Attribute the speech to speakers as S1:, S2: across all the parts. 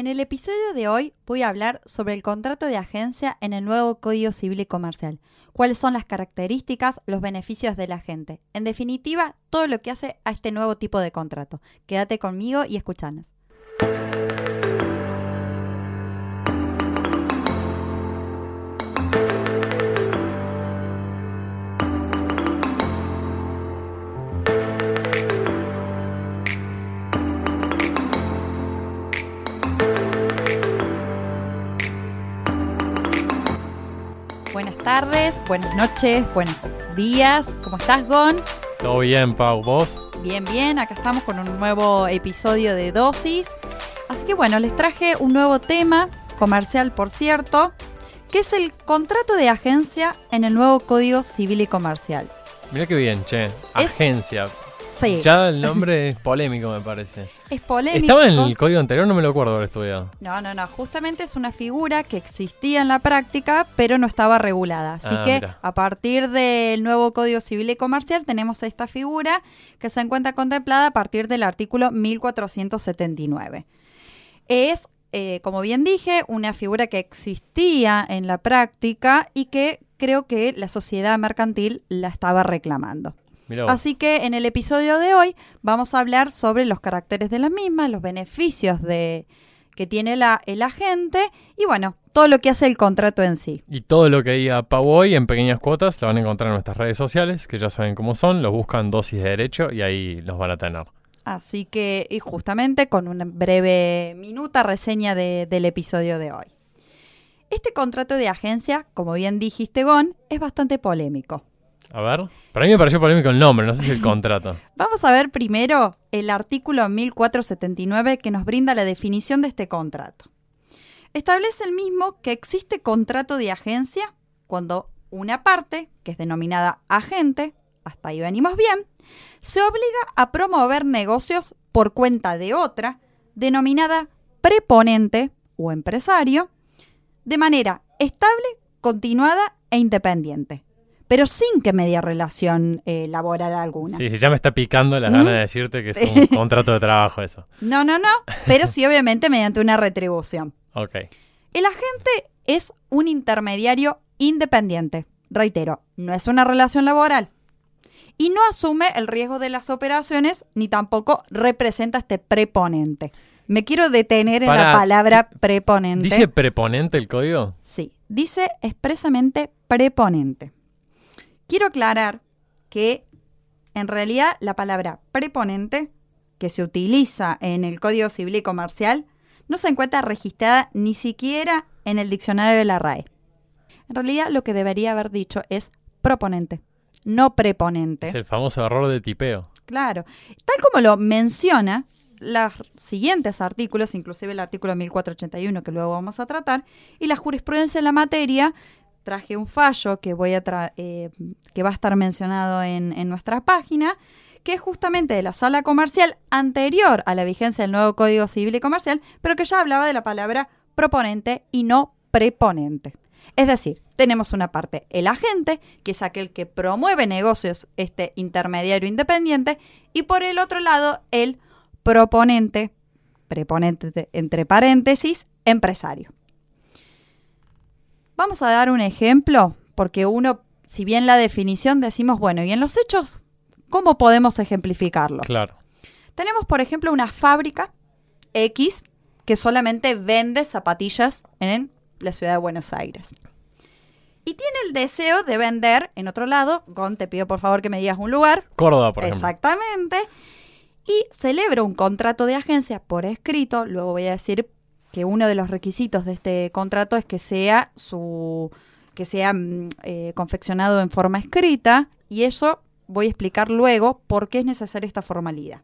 S1: En el episodio de hoy voy a hablar sobre el contrato de agencia en el nuevo Código Civil y Comercial. Cuáles son las características, los beneficios de la gente. En definitiva, todo lo que hace a este nuevo tipo de contrato. Quédate conmigo y escuchanos. Tardes, buenas noches, buenos días. ¿Cómo estás, Gon?
S2: Todo bien, Pau. ¿Vos?
S1: Bien, bien. Acá estamos con un nuevo episodio de Dosis. Así que bueno, les traje un nuevo tema, comercial por cierto, que es el contrato de agencia en el nuevo Código Civil y Comercial.
S2: Mira qué bien, che. Agencia.
S1: Sí,
S2: Ya el nombre es polémico, me parece.
S1: es polémico.
S2: Estaba en el código anterior, no me lo acuerdo haber estudiado.
S1: No, no, no. Justamente es una figura que existía en la práctica, pero no estaba regulada. Así
S2: Ah,
S1: que
S2: mira.
S1: a partir del nuevo Código Civil y Comercial tenemos esta figura que se encuentra contemplada a partir del artículo 1479. Es, eh, como bien dije, una figura que existía en la práctica y que creo que la sociedad mercantil la estaba reclamando. Así que en el episodio de hoy vamos a hablar sobre los caracteres de la misma, los beneficios de, que tiene la, el agente y bueno, todo lo que hace el contrato en sí.
S2: Y todo lo que diga Pau hoy en pequeñas cuotas lo van a encontrar en nuestras redes sociales, que ya saben cómo son, los buscan dosis de derecho y ahí los van a tener.
S1: Así que, y justamente con una breve minuta reseña de- del episodio de hoy. Este contrato de agencia, como bien dijiste, Gon, es bastante polémico.
S2: A ver. Para mí me pareció polémico el nombre, no sé si el contrato.
S1: Vamos a ver primero el artículo 1479 que nos brinda la definición de este contrato. Establece el mismo que existe contrato de agencia cuando una parte, que es denominada agente, hasta ahí venimos bien, se obliga a promover negocios por cuenta de otra, denominada preponente o empresario, de manera estable, continuada e independiente, pero sin que medie relación eh, laboral alguna.
S2: Sí, sí, ya me está picando las
S1: ¿Mm?
S2: ganas de decirte que es un contrato de trabajo eso.
S1: No, no, no, pero sí obviamente mediante una retribución.
S2: Ok.
S1: El agente es un intermediario independiente. Reitero, no es una relación laboral. Y no asume el riesgo de las operaciones ni tampoco representa este preponente. Me quiero detener en la palabra preponente.
S2: ¿Dice preponente el código?
S1: Sí, dice expresamente preponente. Quiero aclarar que en realidad la palabra preponente que se utiliza en el Código Civil y Comercial no se encuentra registrada ni siquiera en el diccionario de la RAE. En realidad lo que debería haber dicho es proponente, no preponente.
S2: Es el famoso error de tipeo.
S1: Claro. Tal como lo menciona los siguientes artículos, inclusive el artículo 1481 que luego vamos a tratar, y la jurisprudencia en la materia, traje un fallo que, voy a eh, que va a estar mencionado en, en nuestra página, que es justamente de la sala comercial anterior a la vigencia del nuevo Código Civil y Comercial, pero que ya hablaba de la palabra proponente y no preponente. Es decir, tenemos una parte, el agente, que es aquel que promueve negocios, este intermediario independiente, y por el otro lado, el proponente, preponente entre paréntesis, empresario. Vamos a dar un ejemplo, porque uno, si bien la definición decimos, bueno, ¿y en los hechos? ¿Cómo podemos ejemplificarlo?
S2: Claro.
S1: Tenemos, por ejemplo, una fábrica X que solamente vende zapatillas en la ciudad de Buenos Aires. Y tiene el deseo de vender en otro lado, Gon, te pido por favor que me digas un lugar.
S2: Córdoba, por ejemplo.
S1: Exactamente. Y celebra un contrato de agencia por escrito. Luego voy a decir que uno de los requisitos de este contrato es que sea su que sea mm, eh, confeccionado en forma escrita y eso voy a explicar luego por qué es necesaria esta formalidad.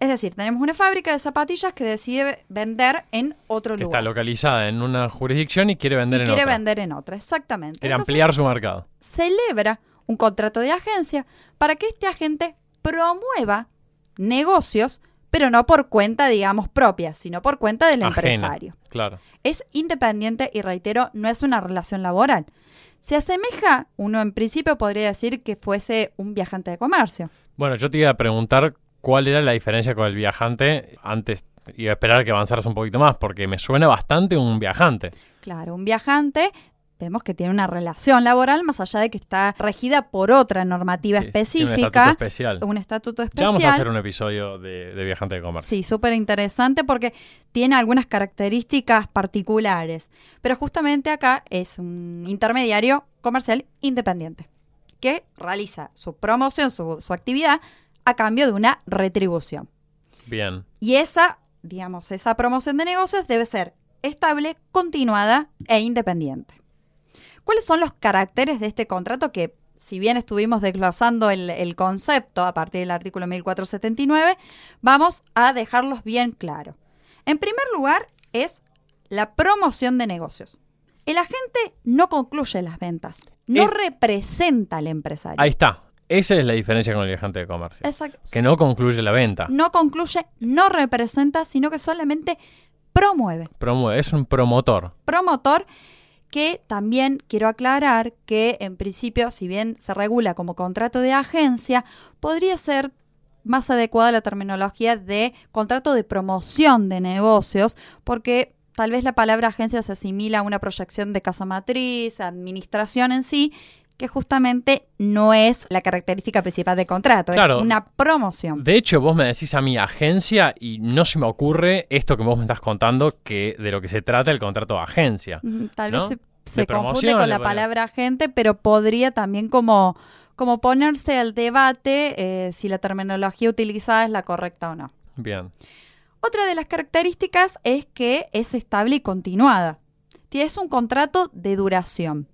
S1: Es decir, tenemos una fábrica de zapatillas que decide vender en otro
S2: Que
S1: lugar.
S2: está localizada en una jurisdicción y quiere vender
S1: y
S2: en
S1: quiere
S2: otra.
S1: vender en otra, exactamente.
S2: Quiere
S1: Entonces,
S2: ampliar su mercado.
S1: celebra un contrato de agencia para que este agente promueva negocios, pero no por cuenta, digamos, propia, sino por cuenta del
S2: Ajena.
S1: empresario.
S2: Claro.
S1: Es independiente y reitero, no es una relación laboral. Se asemeja, uno en principio podría decir que fuese un viajante de comercio.
S2: Bueno, yo te iba a preguntar cuál era la diferencia con el viajante antes y a esperar que avanzaras un poquito más, porque me suena bastante un viajante.
S1: Claro, un viajante vemos que tiene una relación laboral más allá de que está regida por otra normativa
S2: Sí,
S1: específica.
S2: Un estatuto especial.
S1: un estatuto
S2: Ya
S1: especial.
S2: vamos a hacer un episodio de, de viajante de comercio.
S1: Sí, súper interesante porque tiene algunas características particulares. Pero justamente acá es un intermediario comercial independiente que realiza su promoción, su, su actividad a cambio de una retribución.
S2: Bien.
S1: Y esa, digamos, esa promoción de negocios debe ser estable, continuada e independiente. ¿Cuáles son los caracteres de este contrato que, si bien estuvimos desglosando el, el concepto a partir del artículo 1479, vamos a dejarlos bien claros? En primer lugar, es la promoción de negocios. El agente no concluye las ventas, no
S2: Es-
S1: representa al empresario.
S2: Ahí está. Esa es la diferencia con el viajante de comercio.
S1: Exacto.
S2: Que no concluye la venta.
S1: No concluye, no representa, sino que solamente promueve.
S2: Promueve. Es un promotor.
S1: promotor que también quiero aclarar que en principio, si bien se regula como contrato de agencia, podría ser más adecuada la terminología de contrato de promoción de negocios, porque tal vez la palabra agencia se asimila a una proyección de casa matriz, administración en sí, que justamente no es la característica principal del contrato,
S2: Claro.
S1: es una promoción.
S2: De hecho, vos me decís a mi agencia y no se me ocurre esto que vos me estás contando, que de lo que se trata el contrato de agencia.
S1: Tal
S2: ¿no?
S1: vez se, se confunde con la palabra agente, pero podría también como, como ponerse al debate eh, si la terminología utilizada es la correcta o no.
S2: Bien.
S1: Otra de las características es que es estable y continuada. Es un contrato de duración.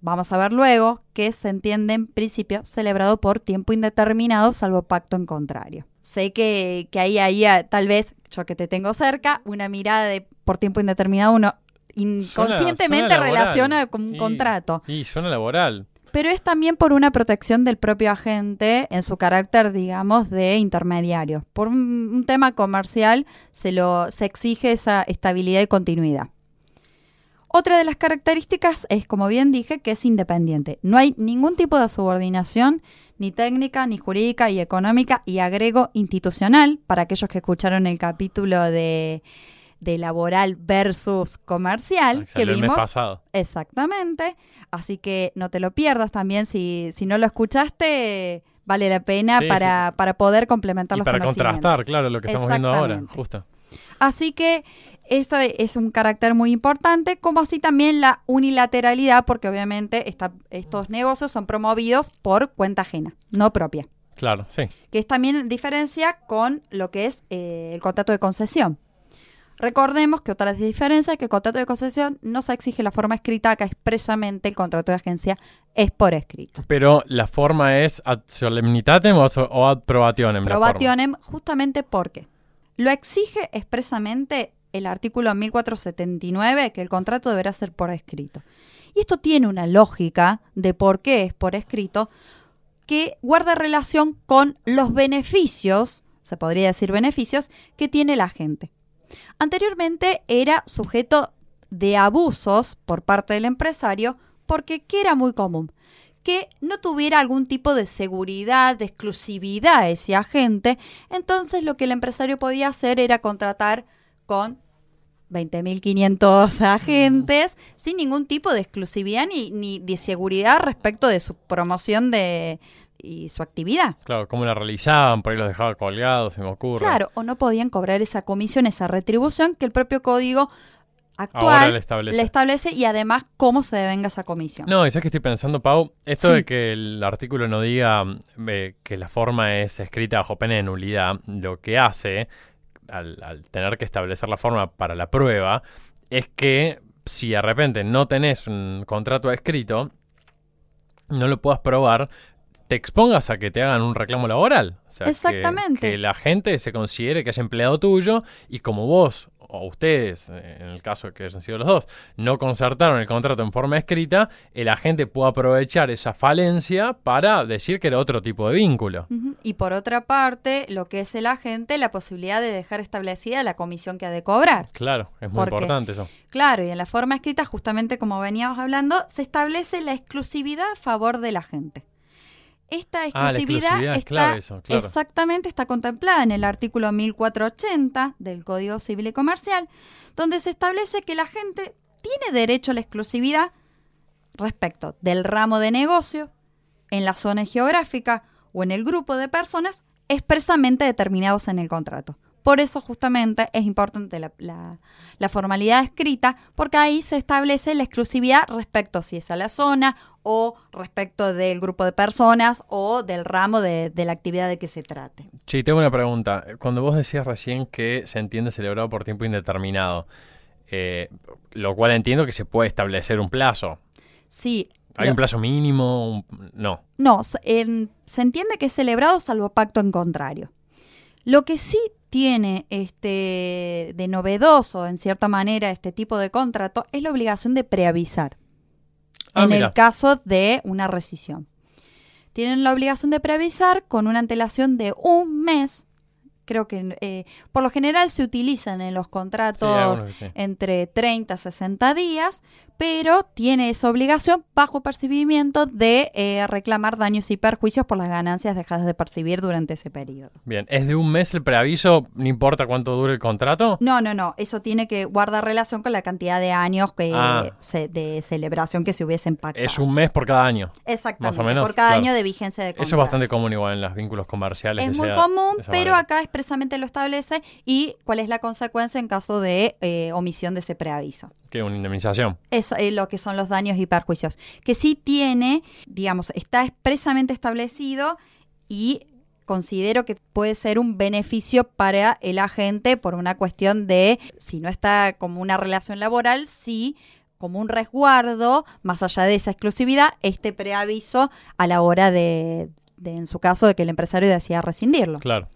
S1: Vamos a ver luego que se entiende en principio celebrado por tiempo indeterminado salvo pacto en contrario. Sé que, que ahí, ahí ah, tal vez, yo que te tengo cerca, una mirada de por tiempo indeterminado uno inconscientemente
S2: suena
S1: relaciona con un
S2: Sí.
S1: contrato.
S2: Y suena laboral.
S1: Pero es también por una protección del propio agente en su carácter, digamos, de intermediario. Por un, un tema comercial se, lo, se exige esa estabilidad y continuidad. Otra de las características es, como bien dije, que es independiente. No hay ningún tipo de subordinación, ni técnica, ni jurídica y económica, y agrego institucional, para aquellos que escucharon el capítulo de, de laboral versus comercial, que
S2: Salió el mes
S1: vimos.
S2: pasado.
S1: Exactamente. Así que no te lo pierdas también. Si, si no lo escuchaste, vale la pena
S2: Sí,
S1: para, para poder complementar
S2: Y
S1: los
S2: para contrastar, claro, lo que estamos viendo ahora. Justo.
S1: Así que esto es un carácter muy importante, como así también la unilateralidad, porque obviamente esta- estos negocios son promovidos por cuenta ajena, no propia.
S2: Claro, sí.
S1: Que es también diferencia con lo que es eh, el contrato de concesión. Recordemos que otra diferencia es que el contrato de concesión no se exige la forma escrita, acá expresamente el contrato de agencia es por escrito.
S2: Pero la forma es ad solemnitatem o, so- o ad probationem.
S1: Probationem justamente porque lo exige expresamente el artículo 1479 que el contrato deberá ser por escrito. Y esto tiene una lógica de por qué es por escrito que guarda relación con los beneficios, se podría decir beneficios, que tiene la gente. Anteriormente era sujeto de abusos por parte del empresario porque ¿qué era muy común? que no tuviera algún tipo de seguridad, de exclusividad ese agente, entonces lo que el empresario podía hacer era contratar con 20.500 agentes sin ningún tipo de exclusividad ni, ni de seguridad respecto de su promoción de, y su actividad.
S2: Claro, cómo la realizaban, por ahí los dejaba colgados, se me ocurre.
S1: Claro, o no podían cobrar esa comisión, esa retribución que el propio código actual
S2: le establece.
S1: le establece y además cómo se devenga esa comisión.
S2: No, y sabes que estoy pensando, Pau, esto
S1: Sí.
S2: de que el artículo no diga mm, eh, que la forma es escrita bajo pena de nulidad, lo que hace, al, al tener que establecer la forma para la prueba, es que si de repente no tenés un contrato escrito, no lo puedas probar, te expongas a que te hagan un reclamo laboral. O sea, que-
S1: Exactamente.
S2: Que, la gente se considere que es empleado tuyo y como vos o ustedes, eh, en el caso de que hayan sido los dos, no concertaron el contrato en forma escrita, el agente puede aprovechar esa falencia para decir que era otro tipo de vínculo.
S1: Y por otra parte, lo que es el agente, la posibilidad de dejar establecida la comisión que ha de cobrar.
S2: Claro, es muy importante eso.
S1: Claro, y en la forma escrita, justamente como veníamos hablando, se establece la exclusividad a favor del agente. Esta
S2: Ah,
S1: exclusividad,
S2: es
S1: está
S2: clave eso, claro.
S1: exactamente está contemplada en el artículo 1480 del Código Civil y Comercial, donde se establece que la gente tiene derecho a la exclusividad respecto del ramo de negocio, en la zona geográfica o en el grupo de personas expresamente determinados en el contrato. Por eso justamente es importante la, la- la formalidad escrita, porque ahí se establece la exclusividad respecto si es a la zona o respecto del grupo de personas o del ramo de, de la actividad de que se trate.
S2: Sí, tengo una pregunta. Cuando vos decías recién que se entiende celebrado por tiempo indeterminado, eh, lo cual entiendo que se puede establecer un plazo.
S1: Sí.
S2: ¿Hay
S1: lo-
S2: un plazo mínimo? Un- No.
S1: No, en- se entiende que es celebrado salvo pacto en contrario. Lo que sí tiene este de novedoso, en cierta manera, este tipo de contrato es la obligación de preavisar
S2: Ah,
S1: en
S2: mira.
S1: el caso de una rescisión. Tienen la obligación de preavisar con una antelación de un mes. Creo que eh, por lo general se utilizan en los contratos
S2: sí.
S1: entre 30 a 60 días, pero tiene esa obligación bajo percibimiento de eh, reclamar daños y perjuicios por las ganancias dejadas de percibir durante ese periodo.
S2: Bien, ¿es de un mes el preaviso? ¿No importa cuánto dure el contrato?
S1: No, no, no, eso tiene que guardar relación con la cantidad de años que,
S2: Ah.
S1: se- de celebración que se hubiesen pactado.
S2: Es un mes por cada año.
S1: Exactamente,
S2: más o menos,
S1: por cada
S2: claro.
S1: año de vigencia de contrato.
S2: Eso es bastante común igual en los vínculos comerciales.
S1: Es muy
S2: sea
S1: común, pero acá expresamente lo establece y cuál es la consecuencia en caso de eh, omisión de ese preaviso.
S2: ¿Qué? ¿Una indemnización?
S1: es eh, lo que son los daños y perjuicios, que sí tiene, digamos, está expresamente establecido y considero que puede ser un beneficio para el agente por una cuestión de, si no está como una relación laboral, sí como un resguardo, más allá de esa exclusividad, este preaviso a la hora de, de, en su caso, de que el empresario decida rescindirlo.
S2: Claro.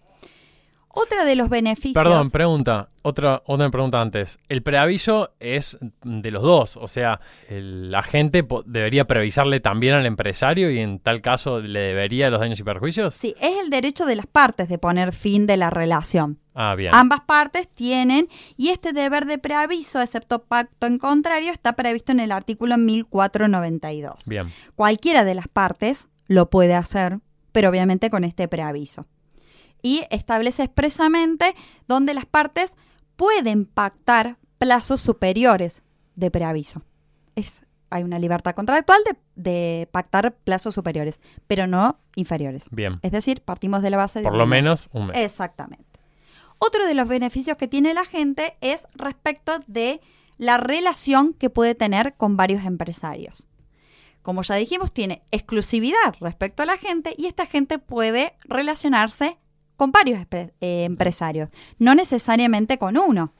S1: Otra de los beneficios...
S2: Perdón, pregunta. Otra, otra pregunta antes. El preaviso es de los dos. O sea, el agente po- debería preavisarle también al empresario y en tal caso le debería los daños y perjuicios.
S1: Sí, es el derecho de las partes de poner fin de la relación.
S2: Ah, bien.
S1: Ambas partes tienen, y este deber de preaviso, excepto pacto en contrario, está previsto en el artículo 1492.
S2: Bien.
S1: Cualquiera de las partes lo puede hacer, pero obviamente con este preaviso. Y establece expresamente donde las partes pueden pactar plazos superiores de preaviso. Es, hay una libertad contractual de, de pactar plazos superiores, pero no inferiores.
S2: Bien.
S1: Es decir, partimos de la base de
S2: Por lo
S1: mes.
S2: menos un mes.
S1: Exactamente. Otro de los beneficios que tiene la gente es respecto de la relación que puede tener con varios empresarios. Como ya dijimos, tiene exclusividad respecto a la gente y esta gente puede relacionarse con varios eh, empresarios, no necesariamente con uno.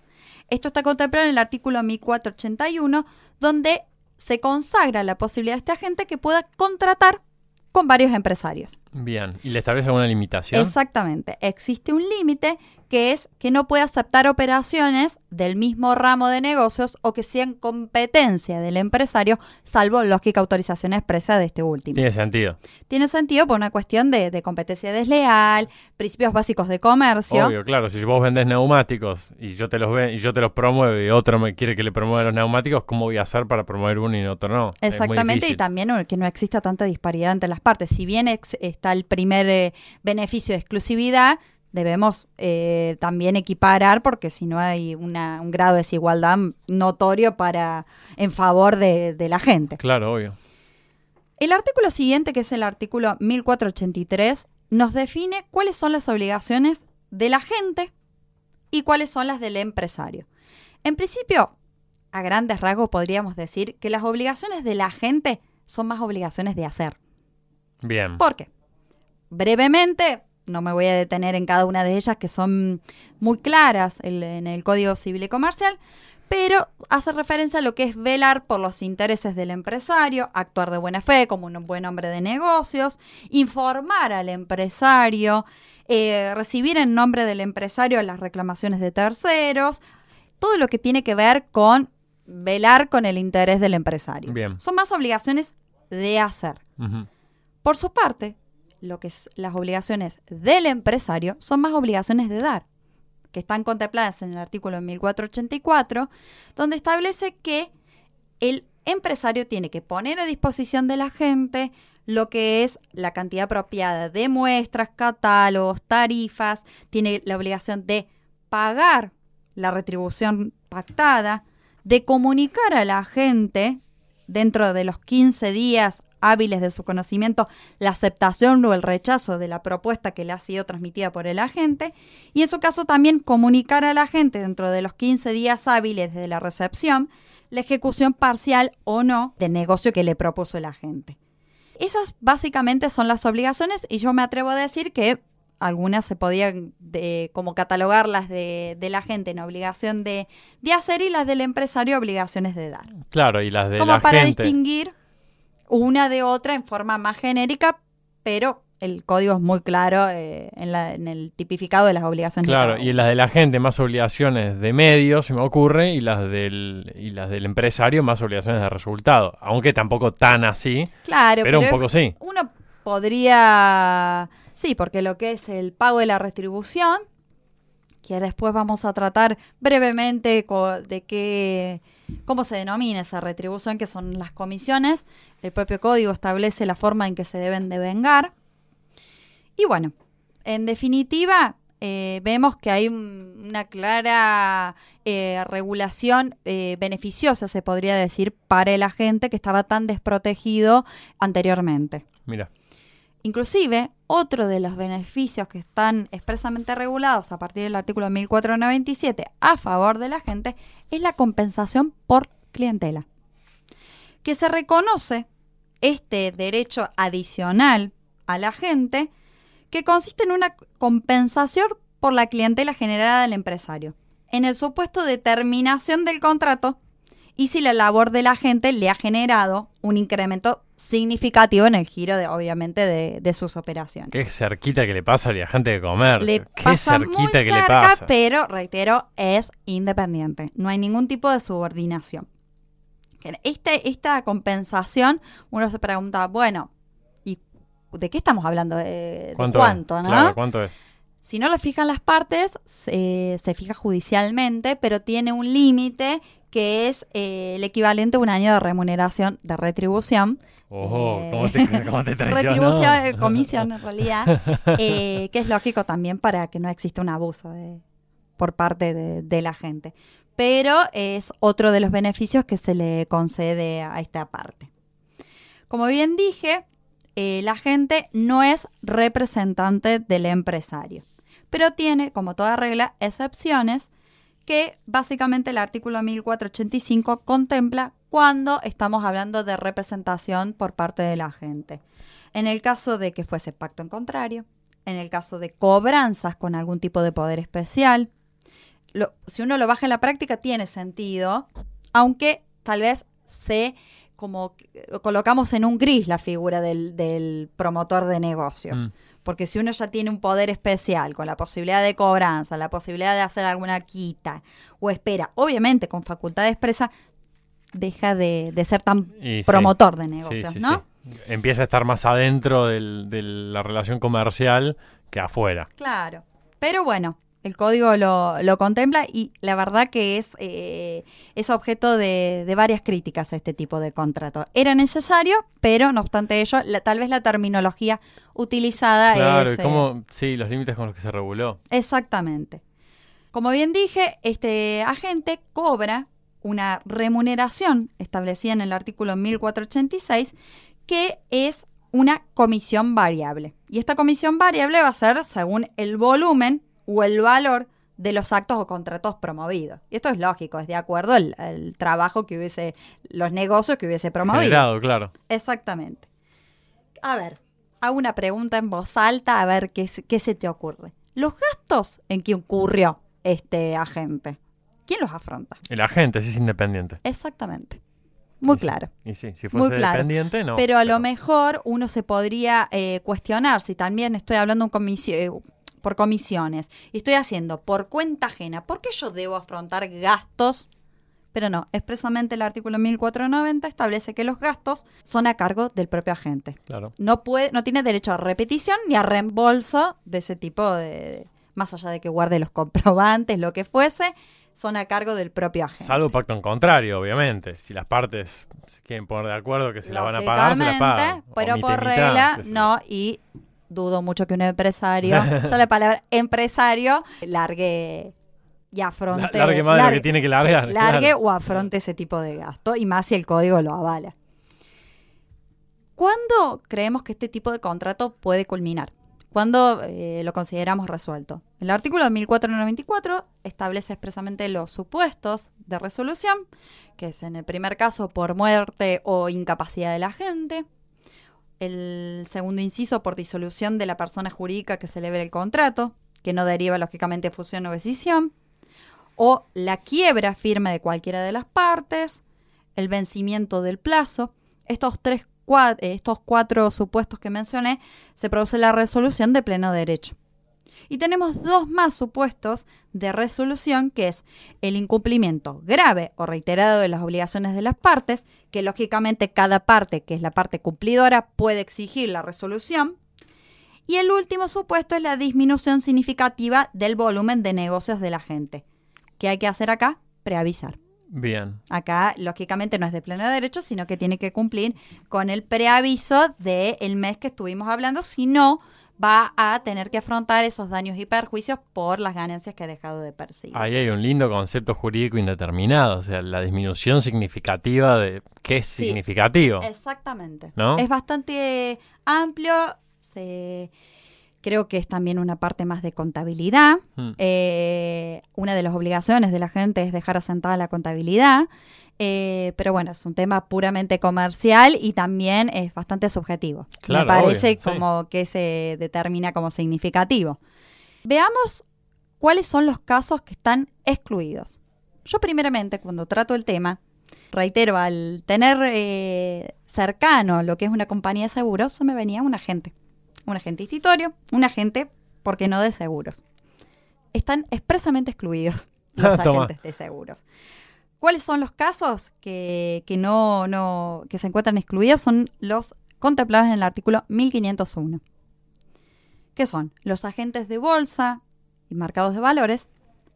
S1: Esto está contemplado en el artículo 1481, donde se consagra la posibilidad de este agente que pueda contratar con varios empresarios.
S2: Bien. ¿Y le establece alguna limitación?
S1: Exactamente. Existe un límite que es que no puede aceptar operaciones del mismo ramo de negocios o que sean competencia del empresario, salvo lógica autorización expresa de este último.
S2: Tiene sentido.
S1: Tiene sentido por una cuestión de, de competencia desleal, principios básicos de comercio.
S2: Obvio, claro. Si vos vendés neumáticos y yo te los y yo te los promuevo y otro me quiere que le promueva los neumáticos, ¿cómo voy a hacer para promover uno y otro no?
S1: Exactamente, y también que no exista tanta disparidad entre las partes. Si bien ex- está el primer eh, beneficio de exclusividad, debemos eh, también equiparar porque si no hay una- un grado de desigualdad notorio para en favor de, de la gente.
S2: Claro, obvio.
S1: El artículo siguiente, que es el artículo 1483, nos define cuáles son las obligaciones de la gente y cuáles son las del empresario. En principio, a grandes rasgos podríamos decir que las obligaciones de la gente son más obligaciones de hacer.
S2: Bien.
S1: ¿Por qué? Brevemente, no me voy a detener en cada una de ellas que son muy claras el- en el Código Civil y Comercial, pero hace referencia a lo que es velar por los intereses del empresario, actuar de buena fe como un buen hombre de negocios, informar al empresario, eh, recibir en nombre del empresario las reclamaciones de terceros, todo lo que tiene que ver con velar con el interés del empresario.
S2: Bien.
S1: Son más obligaciones de hacer. Por su parte, lo que es las obligaciones del empresario son más obligaciones de dar, que están contempladas en el artículo 1484, donde establece que el empresario tiene que poner a disposición de la gente lo que es la cantidad apropiada de muestras, catálogos, tarifas, tiene la obligación de pagar la retribución pactada, de comunicar a la gente dentro de los 15 días hábiles de su conocimiento la aceptación o el rechazo de la propuesta que le ha sido transmitida por el agente y en su caso también comunicar a la gente dentro de los 15 días hábiles de la recepción la ejecución parcial o no del negocio que le propuso el agente. Esas básicamente son las obligaciones y yo me atrevo a decir que algunas se podían de, como catalogarlas de, de, la gente en obligación de, de, hacer y las del empresario obligaciones de dar.
S2: Claro, y las de
S1: como
S2: la
S1: para
S2: gente.
S1: distinguir una de otra en forma más genérica, pero el código es muy claro eh, en, la, en, el tipificado de las obligaciones.
S2: Claro, y las de la gente más obligaciones de medios, se me ocurre, y las del y las del empresario más obligaciones de resultado, aunque tampoco tan así.
S1: Claro,
S2: pero, pero un poco sí.
S1: Uno podría Sí, porque lo que es el pago de la retribución, que después vamos a tratar brevemente de qué, cómo se denomina esa retribución, que son las comisiones. El propio código establece la forma en que se deben de vengar. Y bueno, en definitiva, eh, vemos que hay un, una clara eh, regulación eh, beneficiosa, se podría decir, para el agente que estaba tan desprotegido anteriormente.
S2: Mira.
S1: Inclusive, otro de los beneficios que están expresamente regulados a partir del artículo 1497 a favor de la gente es la compensación por clientela. Que se reconoce este derecho adicional a la gente que consiste en una compensación por la clientela generada del empresario, en el supuesto de terminación del contrato y si la labor de la gente le ha generado un incremento significativo en el giro, de, obviamente, de, de sus operaciones.
S2: Qué cerquita que le pasa al viajante de comer.
S1: Le
S2: Qué
S1: pasa
S2: cerquita
S1: muy
S2: que
S1: cerca,
S2: le pasa.
S1: pero, reitero, es independiente. No hay ningún tipo de subordinación. Este, esta compensación, uno se pregunta, bueno, ¿y de qué estamos hablando? ¿De
S2: ¿Cuánto,
S1: cuánto
S2: es?
S1: no?
S2: Claro, ¿cuánto es?
S1: Si no lo fijan las partes, se, se fija judicialmente, pero tiene un límite que es eh, el equivalente a un año de remuneración, de retribución.
S2: Ojo,
S1: Eh,
S2: ¿cómo te, cómo te?
S1: Retribución, eh, comisión en realidad, eh, que es lógico también para que no exista un abuso de- por parte de, de la gente. Pero es otro de los beneficios que se le concede a esta parte. Como bien dije, eh, la gente no es representante del empresario, pero tiene, como toda regla, excepciones que básicamente el artículo 1485 contempla cuando estamos hablando de representación por parte de la gente. En el caso de que fuese pacto en contrario, en el caso de cobranzas con algún tipo de poder especial, si uno lo baja en la práctica tiene sentido, aunque tal vez se como colocamos en un gris la figura del, del promotor de negocios.
S2: Mm.
S1: Porque si uno ya tiene un poder especial con la posibilidad de cobranza, la posibilidad de hacer alguna quita o espera, obviamente con facultad expresa, deja de, de ser tan
S2: Y sí.
S1: promotor de negocios,
S2: sí,
S1: ¿no?
S2: sí. Empieza a estar más adentro del- de la relación comercial que afuera.
S1: Claro. Pero bueno, el código lo, lo contempla y la verdad que es, eh, es objeto de, de varias críticas a este tipo de contrato. Era necesario, pero no obstante ello, la- tal vez la terminología utilizada
S2: Claro,
S1: es...
S2: y
S1: eh,
S2: sí, los límites con los que se reguló.
S1: Exactamente. Como bien dije, este agente cobra una remuneración establecida en el artículo 1486, que es una comisión variable. Y esta comisión variable va a ser según el volumen o el valor de los actos o contratos promovidos. Y esto es lógico, es de acuerdo al, al trabajo que hubiese, los negocios que hubiese promovido.
S2: Generado, claro.
S1: Exactamente. A ver, hago una pregunta en voz alta a ver qué, se- qué se te ocurre. Los gastos en que ocurrió este agente, ¿quién los afronta?
S2: El agente sí es independiente.
S1: Exactamente. Muy
S2: Y sí,
S1: claro.
S2: Y sí, si
S1: Muy
S2: fuese
S1: claro.
S2: dependiente, no.
S1: pero a lo mejor uno se podría eh, cuestionar si también estoy hablando un comisio- eh, por comisiones y estoy haciendo por cuenta ajena, ¿por qué yo debo afrontar gastos? Pero no, expresamente el artículo 1490 establece que los gastos son a cargo del propio agente.
S2: Claro.
S1: no puede, no tiene derecho a repetición ni a reembolso de ese tipo de, más allá de que guarde los comprobantes, lo que fuese, son a cargo del propio agente.
S2: Salvo pacto en contrario, obviamente. Si las partes se quieren poner de acuerdo que se la van a pagar, se la pagan.
S1: Pero por regla, no, y dudo mucho que un empresario, ya la palabra empresario, largue y afronte.
S2: La- largue más de lo que tiene que largar,
S1: sí, largue
S2: claro.
S1: o afronte ese tipo de gasto, y más si el código lo avala. ¿Cuándo creemos que este tipo de contrato puede culminar? ¿Cuándo eh, lo consideramos resuelto? El artículo 1494 establece expresamente los supuestos de resolución, que es en el primer caso por muerte o incapacidad del agente, el segundo inciso por disolución de la persona jurídica que celebre el contrato, que no deriva lógicamente fusión o decisión, o la quiebra firme de cualquiera de las partes, el vencimiento del plazo. Estos, tres, eh, estos cuatro supuestos que mencioné, se produce la resolución de pleno derecho. Y tenemos dos más supuestos de resolución, que es el incumplimiento grave o reiterado de las obligaciones de las partes, que lógicamente cada parte, que es la parte cumplidora, puede exigir la resolución. Y el último supuesto es la disminución significativa del volumen de negocios de la gente. ¿Qué hay que hacer acá? Preavisar.
S2: Bien.
S1: Acá, lógicamente, no es de pleno derecho, sino que tiene que cumplir con el preaviso del mes que estuvimos hablando, si no, va a tener que afrontar esos daños y perjuicios por las ganancias que ha dejado de percibir.
S2: Ahí hay un lindo concepto jurídico indeterminado, o sea, la disminución significativa de qué es
S1: Sí.
S2: significativo.
S1: Exactamente.
S2: ¿No?
S1: Es bastante amplio, se- creo que es también una parte más de contabilidad.
S2: Mm.
S1: Eh, una de las obligaciones de la gente es dejar asentada la contabilidad. Eh, pero bueno, es un tema puramente comercial y también es bastante subjetivo.
S2: Claro,
S1: Me parece
S2: obvio, sí.
S1: como que se determina como significativo. Veamos cuáles son los casos que están excluidos. Yo primeramente, cuando trato el tema, reitero, al tener eh, cercano lo que es una compañía de seguros, se me venía un agente. Un agente institutorio, un agente, ¿por qué no de seguros? Están expresamente excluidos los agentes de seguros. ¿Cuáles son los casos que, que no, no, que se encuentran excluidos? Son los contemplados en el artículo 1501. ¿Qué son? Los agentes de bolsa y mercados de valores.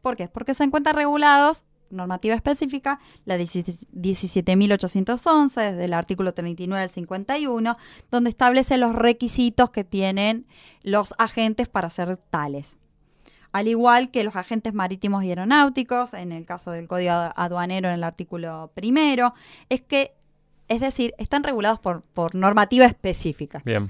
S1: ¿Por qué? Porque se encuentran regulados, normativa específica, la 17.811, desde el artículo 39 al 51, donde establece los requisitos que tienen los agentes para ser tales. Al igual que los agentes marítimos y aeronáuticos, en el caso del Código Aduanero en el artículo primero, es que, es decir, están regulados por, por normativa específica.
S2: Bien.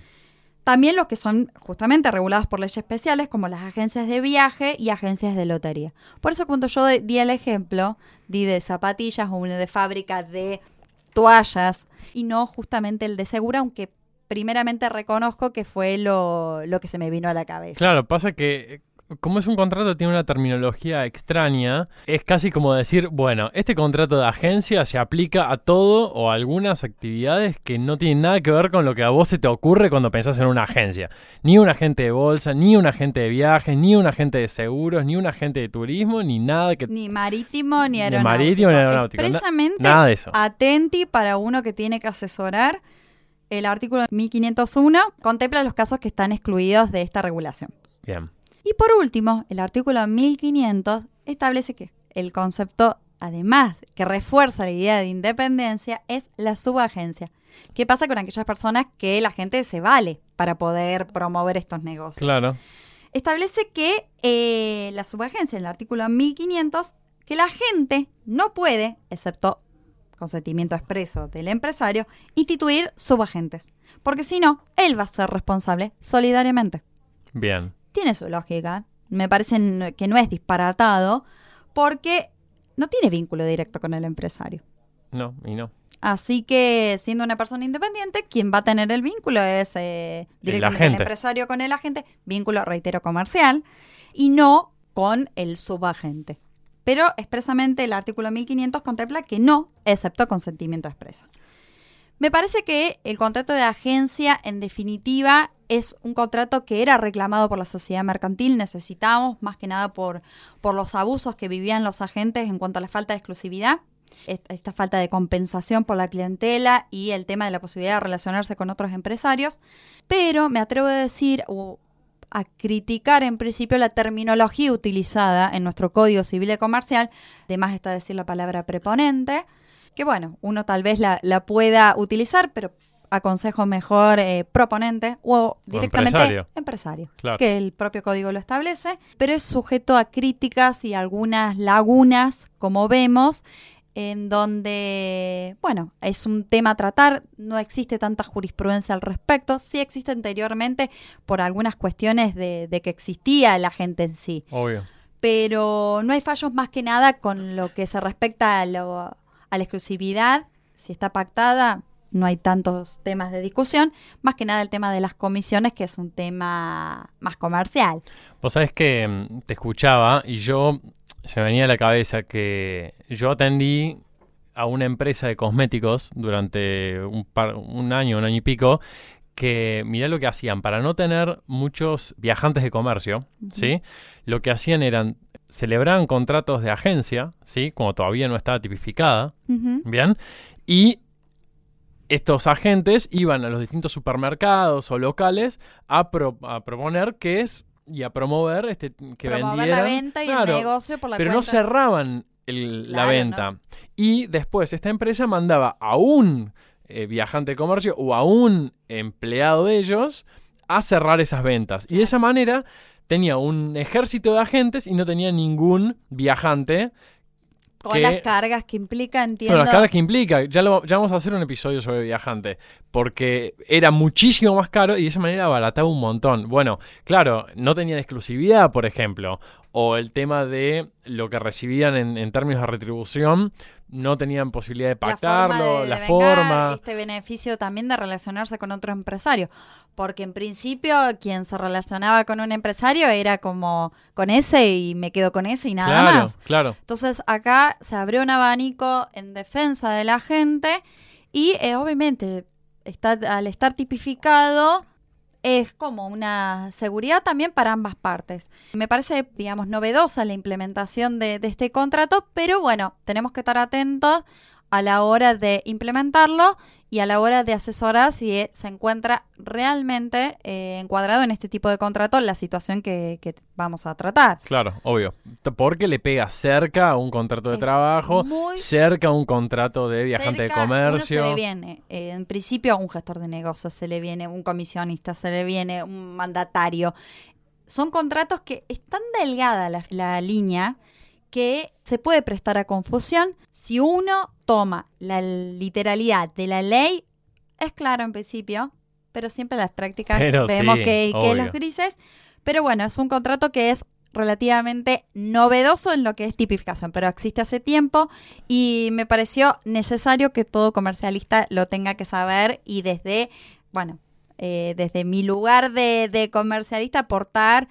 S1: También los que son justamente regulados por leyes especiales, como las agencias de viaje y agencias de lotería. Por eso cuando yo di el ejemplo, di de zapatillas o de fábrica de toallas y no justamente el de segura, aunque primeramente reconozco que fue lo, lo que se me vino a la cabeza.
S2: Claro, pasa que como es un contrato, tiene una terminología extraña. Es casi como decir, bueno, este contrato de agencia se aplica a todo o a algunas actividades que no tienen nada que ver con lo que a vos se te ocurre cuando pensás en una agencia. Ni un agente de bolsa, ni un agente de viajes, ni un agente de seguros, ni un agente de turismo, ni nada que...
S1: Ni marítimo ni
S2: Ni
S1: aeronáutico.
S2: marítimo ni aeronáutico.
S1: Expresamente
S2: Nada de eso.
S1: atenti para uno que tiene que asesorar. El artículo 1501 contempla los casos que están excluidos de esta regulación.
S2: Bien.
S1: Y por último, el artículo 1500 establece que el concepto, además, que refuerza la idea de independencia, es la subagencia. ¿Qué pasa con aquellas personas que la gente se vale para poder promover estos negocios?
S2: Claro.
S1: establece que eh, la subagencia, en el artículo 1500, que la gente no puede, excepto consentimiento expreso del empresario, instituir subagentes. Porque si no, él va a ser responsable solidariamente.
S2: Bien.
S1: Tiene su lógica. Me parece que no es disparatado porque no tiene vínculo directo con el empresario.
S2: No, y no.
S1: Así que, siendo una persona independiente, quien va a tener el vínculo es eh, directamente el
S2: agente.
S1: empresario con el agente, vínculo, reitero, comercial, y no con el subagente. Pero expresamente el artículo 1500 contempla que no, excepto consentimiento expreso. Me parece que el contrato de agencia, en definitiva, es un contrato que era reclamado por la sociedad mercantil. Necesitamos, más que nada por, por los abusos que vivían los agentes en cuanto a la falta de exclusividad, est- esta falta de compensación por la clientela y el tema de la posibilidad de relacionarse con otros empresarios. Pero me atrevo a decir, o a criticar en principio la terminología utilizada en nuestro Código Civil y Comercial, además está decir la palabra preponente, que bueno, uno tal vez la, la pueda utilizar, pero aconsejo mejor eh, proponente o directamente
S2: empresario.
S1: empresario,
S2: Claro.
S1: que el propio código lo establece, pero es sujeto a críticas y algunas lagunas, como vemos, en donde, bueno, es un tema a tratar, no existe tanta jurisprudencia al respecto, sí existe anteriormente por algunas cuestiones de, de que existía la gente en sí
S2: Obvio.
S1: pero no hay fallos más que nada con lo que se respecta a, lo- a la exclusividad. Si está pactada, no hay tantos temas de discusión. Más que nada el tema de las comisiones, que es un tema más comercial.
S2: Vos sabés que mm, te escuchaba y yo se me venía a la cabeza que yo atendí a una empresa de cosméticos durante un, par- un año, un año y pico, que mirá lo que hacían, para no tener muchos viajantes de comercio, ¿sí? Lo que hacían eran, celebraban contratos de agencia, ¿sí? Como todavía no estaba tipificada. Bien. Y estos agentes iban a los distintos supermercados o locales a, pro- a proponer que es y a promover este que
S1: Promover
S2: vendieran.
S1: la venta y
S2: Claro,
S1: el negocio por la
S2: pero no cerraban el- la venta. Y después esta empresa mandaba a un eh, viajante de comercio o a un empleado de ellos a cerrar esas ventas. Y de esa manera tenía un ejército de agentes y no tenía ningún viajante
S1: Con
S2: que-
S1: las cargas que implica, entiendo.
S2: bueno, las cargas que implica, ya, lo, ya vamos a hacer un episodio sobre viajante, porque era muchísimo más caro y de esa manera abarataba un montón. Bueno, claro, no tenían exclusividad, por ejemplo, o el tema de lo que recibían en, en términos de retribución, no tenían posibilidad de
S1: la forma
S2: pactarlo,
S1: de
S2: la forma.
S1: este beneficio también de relacionarse con otro empresario. Porque en principio quien se relacionaba con un empresario era como con ese y me quedo con ese y nada
S2: claro,
S1: más.
S2: claro.
S1: Entonces acá se abrió un abanico en defensa de la gente y eh, obviamente está, al estar tipificado es como una seguridad también para ambas partes. Me parece, digamos, novedosa la implementación de, de este contrato, pero bueno, tenemos que estar atentos a la hora de implementarlo y a la hora de asesorar si eh, se encuentra realmente eh, encuadrado en este tipo de contrato la situación que, que vamos a tratar.
S2: Claro, obvio. Porque le pega cerca a un contrato de
S1: Es
S2: trabajo, cerca a un contrato de viajante
S1: cerca,
S2: de
S1: uno
S2: comercio.
S1: se le viene, eh, en principio, un gestor de negocios, se le viene un comisionista, se le viene un mandatario. Son contratos que es tan delgada la, la línea que se puede prestar a confusión. Si uno toma la literalidad de la ley, es claro en principio, pero siempre en las prácticas
S2: Pero
S1: vemos
S2: sí,
S1: que, que los grises. Pero bueno, es un contrato que es relativamente novedoso en lo que es tipificación, pero existe hace tiempo y me pareció necesario que todo comercialista lo tenga que saber y desde, bueno, eh, desde mi lugar de, de comercialista aportar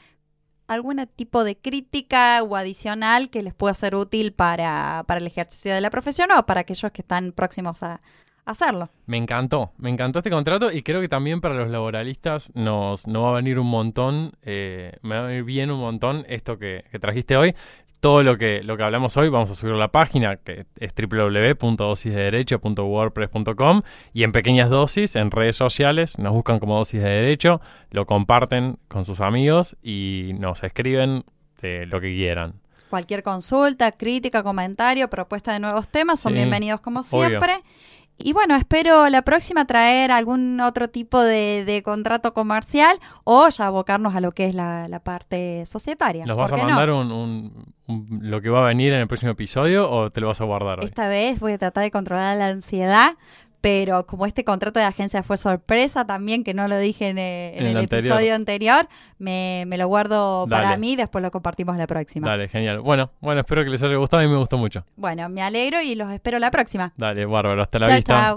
S1: algún tipo de crítica o adicional que les pueda ser útil para, para el ejercicio de la profesión o para aquellos que están próximos a, hacerlo.
S2: Me encantó, me encantó este contrato y creo que también para los laboralistas nos, nos va a venir un montón, eh, me va a venir bien un montón esto que trajiste hoy. Todo lo que, lo que hablamos hoy vamos a subir a la página que es www.dosisdederecho.wordpress.com y en pequeñas dosis en redes sociales nos buscan como dosis de derecho, lo comparten con sus amigos y nos escriben de lo que quieran.
S1: Cualquier consulta, crítica, comentario, propuesta de nuevos temas son
S2: Sí,
S1: bienvenidos como
S2: obvio.
S1: Y bueno, espero la próxima traer algún otro tipo de, de contrato comercial o ya abocarnos a lo que es la, la parte societaria.
S2: ¿Nos vas
S1: ¿Por
S2: a
S1: no?
S2: mandar un, un- un- lo que va a venir en el próximo episodio o te lo vas a guardar hoy?
S1: Esta vez voy a tratar de controlar la ansiedad, pero como este contrato de agencia fue sorpresa también, que no lo dije en, eh, en
S2: En el
S1: el,
S2: anterior.
S1: episodio anterior, me, me lo guardo para mí y después lo compartimos la próxima.
S2: Dale, genial. Bueno, bueno, espero que les haya gustado y me gustó mucho.
S1: Bueno, me alegro y los espero la próxima.
S2: Dale, bárbaro, hasta la
S1: Chao,
S2: vista.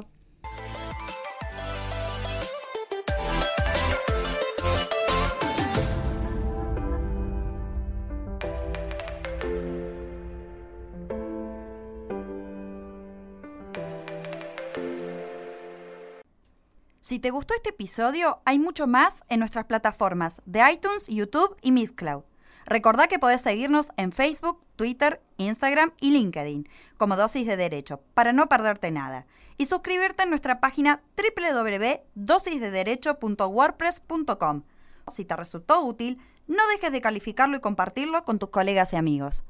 S1: Si te gustó este episodio, hay mucho más en nuestras plataformas de iTunes, YouTube y Mixcloud. Recordá que podés seguirnos en Facebook, Twitter, Instagram y LinkedIn como Dosis de Derecho para no perderte nada. Y suscribirte en nuestra página www.dosisdederecho.wordpress.com. Si te resultó útil, no dejes de calificarlo y compartirlo con tus colegas y amigos.